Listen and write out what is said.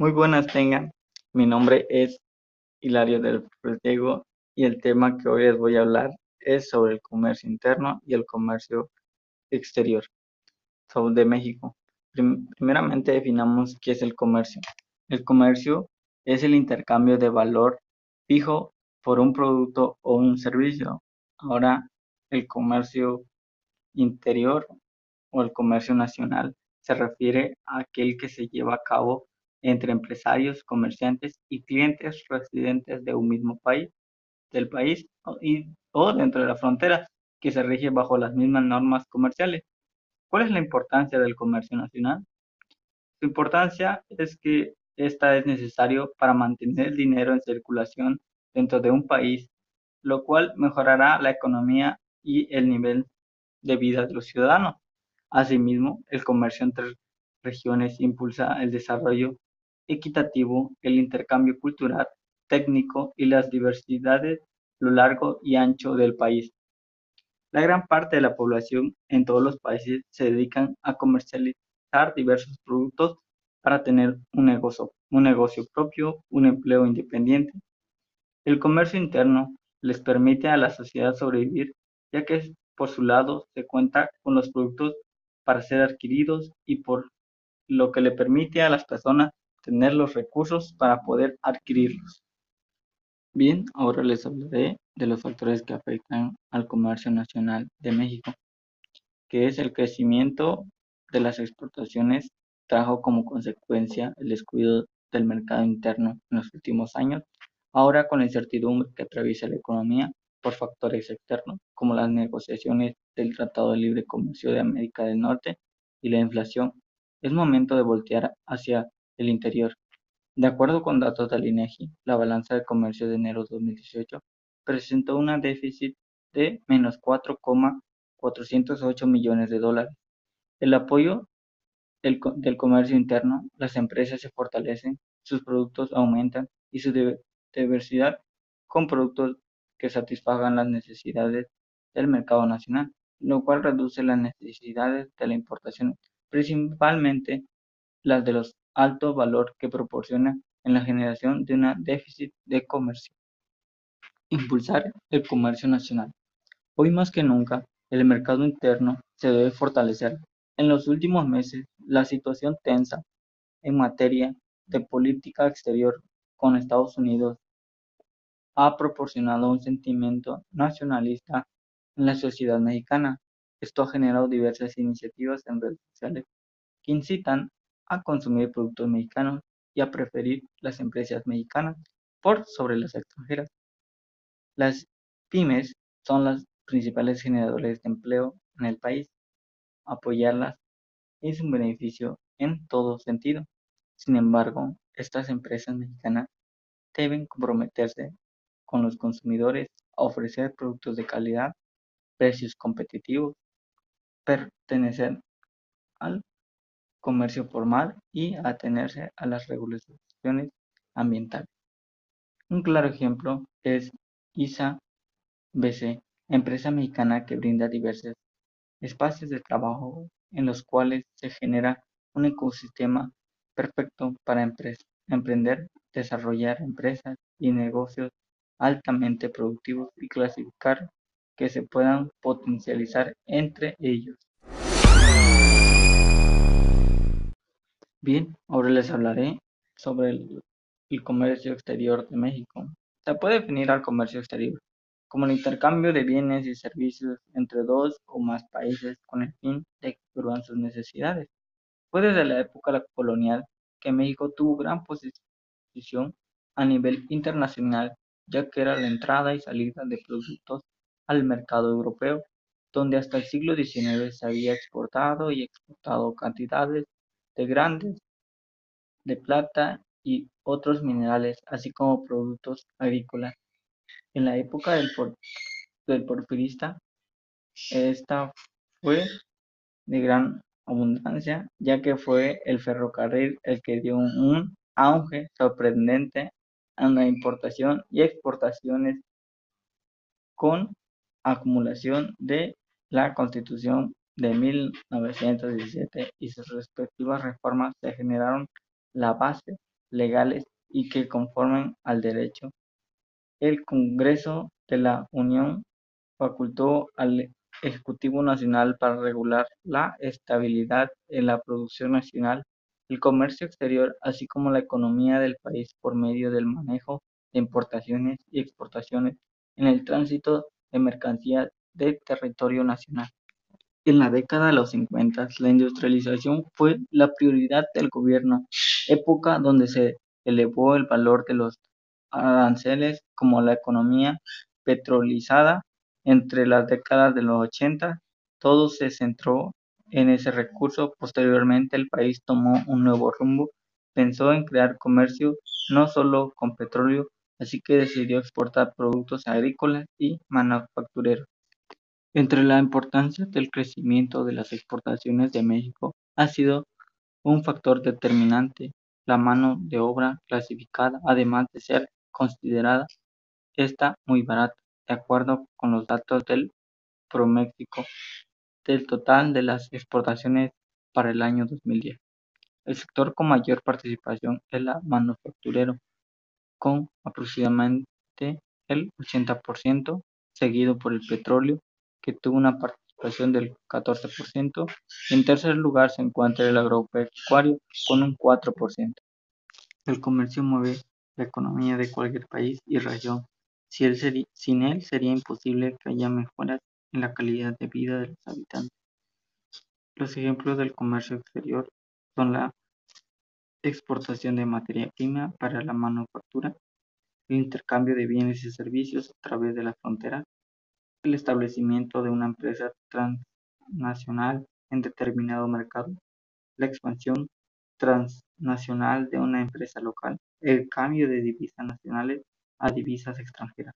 Muy buenas tengan. Mi nombre es Hilario del Diego y el tema que hoy les voy a hablar es sobre el comercio interno y el comercio exterior de México. primeramente definamos qué es el comercio. El comercio es el intercambio de valor fijo por un producto o un servicio. Ahora, el comercio interior o el comercio nacional se refiere a aquel que se lleva a cabo entre empresarios, comerciantes y clientes residentes de un mismo país, del país o dentro de la frontera, que se rige bajo las mismas normas comerciales. ¿Cuál es la importancia del comercio nacional? Su importancia es que esta es necesario para mantener el dinero en circulación dentro de un país, lo cual mejorará la economía y el nivel de vida de los ciudadanos. Asimismo, el comercio entre regiones impulsa el desarrollo equitativo, el intercambio cultural, técnico y las diversidades lo largo y ancho del país. La gran parte de la población en todos los países se dedican a comercializar diversos productos para tener un negocio propio, un empleo independiente. El comercio interno les permite a la sociedad sobrevivir, ya que por su lado se cuenta con los productos para ser adquiridos y por lo que le permite a las personas tener los recursos para poder adquirirlos. Bien, ahora les hablaré de los factores que afectan al comercio nacional de México, que es el crecimiento de las exportaciones trajo como consecuencia el descuido del mercado interno en los últimos años, ahora con la incertidumbre que atraviesa la economía por factores externos, como las negociaciones del Tratado de Libre Comercio de América del Norte y la inflación, es momento de voltear hacia el interior. De acuerdo con datos del INEGI, la balanza de comercio de enero de 2018 presentó un déficit de menos 4,408 millones de dólares. El apoyo del comercio interno, las empresas se fortalecen, sus productos aumentan y su diversidad con productos que satisfagan las necesidades del mercado nacional, lo cual reduce las necesidades de la importación, principalmente las de los alto valor que proporciona en la generación de un déficit de comercio. Impulsar el comercio nacional. Hoy más que nunca, el mercado interno se debe fortalecer. En los últimos meses, la situación tensa en materia de política exterior con Estados Unidos ha proporcionado un sentimiento nacionalista en la sociedad mexicana. Esto ha generado diversas iniciativas en redes sociales que incitan a consumir productos mexicanos y a preferir las empresas mexicanas por sobre las extranjeras. Las pymes son las principales generadores de empleo en el país. Apoyarlas es un beneficio en todo sentido. Sin embargo, estas empresas mexicanas deben comprometerse con los consumidores a ofrecer productos de calidad, precios competitivos, pertenecer al comercio formal y atenerse a las regulaciones ambientales. Un claro ejemplo es ISA BC, empresa mexicana que brinda diversos espacios de trabajo en los cuales se genera un ecosistema perfecto para emprender, desarrollar empresas y negocios altamente productivos y clasificar que se puedan potencializar entre ellos. Bien, ahora les hablaré sobre el, comercio exterior de México. Se puede definir al comercio exterior como el intercambio de bienes y servicios entre dos o más países con el fin de que sus necesidades. Fue desde la época colonial que México tuvo gran posición a nivel internacional, ya que era la entrada y salida de productos al mercado europeo, donde hasta el siglo XIX se había exportado y exportado cantidades de grandes de plata y otros minerales, así como productos agrícolas. En la época del, del porfirista, esta fue de gran abundancia, ya que fue el ferrocarril el que dio un auge sorprendente a la importación y exportaciones con acumulación de la Constitución de 1917 y sus respectivas reformas se generaron la base legales y que conformen al derecho. El Congreso de la Unión facultó al Ejecutivo Nacional para regular la estabilidad en la producción nacional, el comercio exterior, así como la economía del país por medio del manejo de importaciones y exportaciones en el tránsito de mercancías del territorio nacional. En la década de los 50, la industrialización fue la prioridad del gobierno, época donde se elevó el valor de los aranceles como la economía petrolizada entre las décadas de los 80, todo se centró en ese recurso. Posteriormente, el país tomó un nuevo rumbo, pensó en crear comercio no solo con petróleo, así que decidió exportar productos agrícolas y manufactureros. Entre la importancia del crecimiento de las exportaciones de México ha sido un factor determinante la mano de obra clasificada, además de ser considerada esta muy barata, de acuerdo con los datos del Proméxico, del total de las exportaciones para el año 2010. El sector con mayor participación es la manufacturero, con aproximadamente el 80%, seguido por el petróleo, que tuvo una participación del 14%. En tercer lugar se encuentra el agropecuario, con un 4%. El comercio mueve la economía de cualquier país y región. Si sin él sería imposible que haya mejoras en la calidad de vida de los habitantes. Los ejemplos del comercio exterior son la exportación de materia prima para la manufactura, el intercambio de bienes y servicios a través de la frontera, el establecimiento de una empresa transnacional en determinado mercado, la expansión transnacional de una empresa local, el cambio de divisas nacionales a divisas extranjeras.